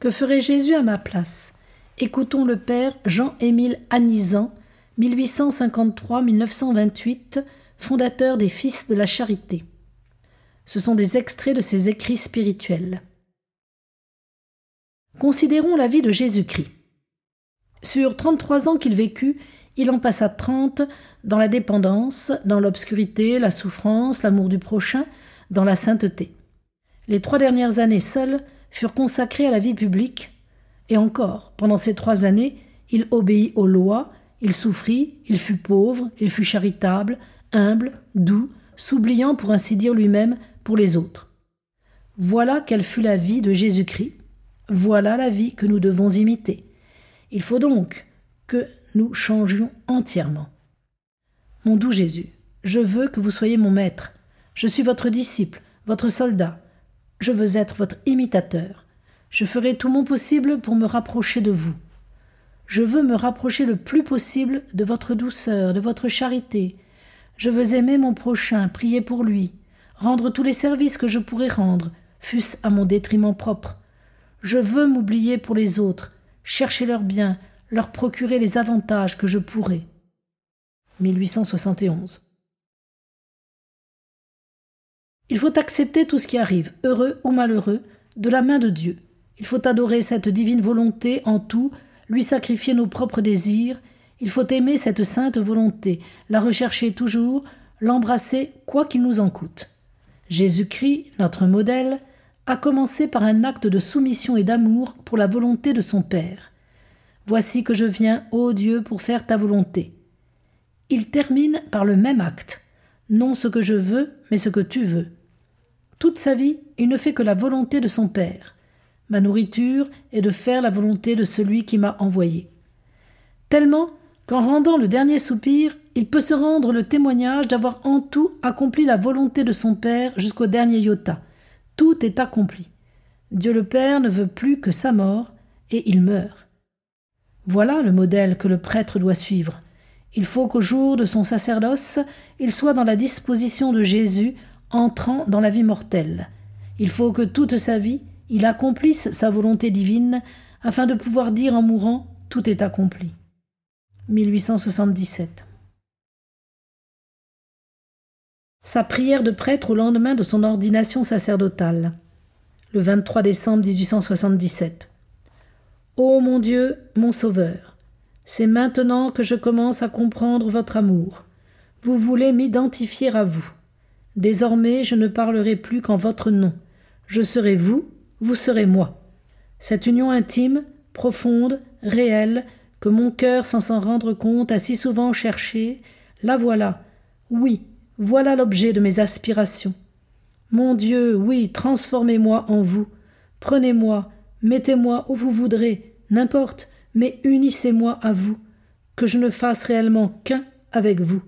Que ferait Jésus à ma place? Écoutons le père Jean-Émile Anisant, 1853-1928, fondateur des Fils de la Charité. Ce sont des extraits de ses écrits spirituels. Considérons la vie de Jésus-Christ. Sur 33 ans qu'il vécut, il en passa 30 dans la dépendance, dans l'obscurité, la souffrance, l'amour du prochain, dans la sainteté. Les trois dernières années seules furent consacrées à la vie publique, et encore, pendant ces trois années, il obéit aux lois, il souffrit, il fut pauvre, il fut charitable, humble, doux, s'oubliant pour ainsi dire lui-même pour les autres. Voilà quelle fut la vie de Jésus-Christ, voilà la vie que nous devons imiter. Il faut donc que nous changions entièrement. Mon doux Jésus, je veux que vous soyez mon maître. Je suis votre disciple, votre soldat. Je veux être votre imitateur. Je ferai tout mon possible pour me rapprocher de vous. Je veux me rapprocher le plus possible de votre douceur, de votre charité. Je veux aimer mon prochain, prier pour lui, rendre tous les services que je pourrais rendre, fût-ce à mon détriment propre. Je veux m'oublier pour les autres, chercher leur bien, leur procurer les avantages que je pourrais. 1871. Il faut accepter tout ce qui arrive, heureux ou malheureux, de la main de Dieu. Il faut adorer cette divine volonté en tout, lui sacrifier nos propres désirs. Il faut aimer cette sainte volonté, la rechercher toujours, l'embrasser quoi qu'il nous en coûte. Jésus-Christ, notre modèle, a commencé par un acte de soumission et d'amour pour la volonté de son Père. Voici que je viens, ô Dieu, pour faire ta volonté. Il termine par le même acte, non ce que je veux, mais ce que tu veux. Toute sa vie, il ne fait que la volonté de son Père. Ma nourriture est de faire la volonté de celui qui m'a envoyé. Tellement qu'en rendant le dernier soupir, il peut se rendre le témoignage d'avoir en tout accompli la volonté de son Père jusqu'au dernier iota. Tout est accompli. Dieu le Père ne veut plus que sa mort, et il meurt. Voilà le modèle que le prêtre doit suivre. Il faut qu'au jour de son sacerdoce, il soit dans la disposition de Jésus, entrant dans la vie mortelle. Il faut que toute sa vie, il accomplisse sa volonté divine, afin de pouvoir dire en mourant Tout est accompli. 1877. Sa prière de prêtre au lendemain de son ordination sacerdotale. Le 23 décembre 1877. Ô mon Dieu, mon Sauveur, c'est maintenant que je commence à comprendre votre amour. Vous voulez m'identifier à vous. Désormais je ne parlerai plus qu'en votre nom. Je serai vous, vous serez moi. Cette union intime, profonde, réelle, que mon cœur, sans s'en rendre compte, a si souvent cherchée, la voilà. Oui, voilà l'objet de mes aspirations. Mon Dieu, oui, transformez-moi en vous. Prenez-moi, mettez-moi où vous voudrez, n'importe, mais unissez-moi à vous, que je ne fasse réellement qu'un avec vous.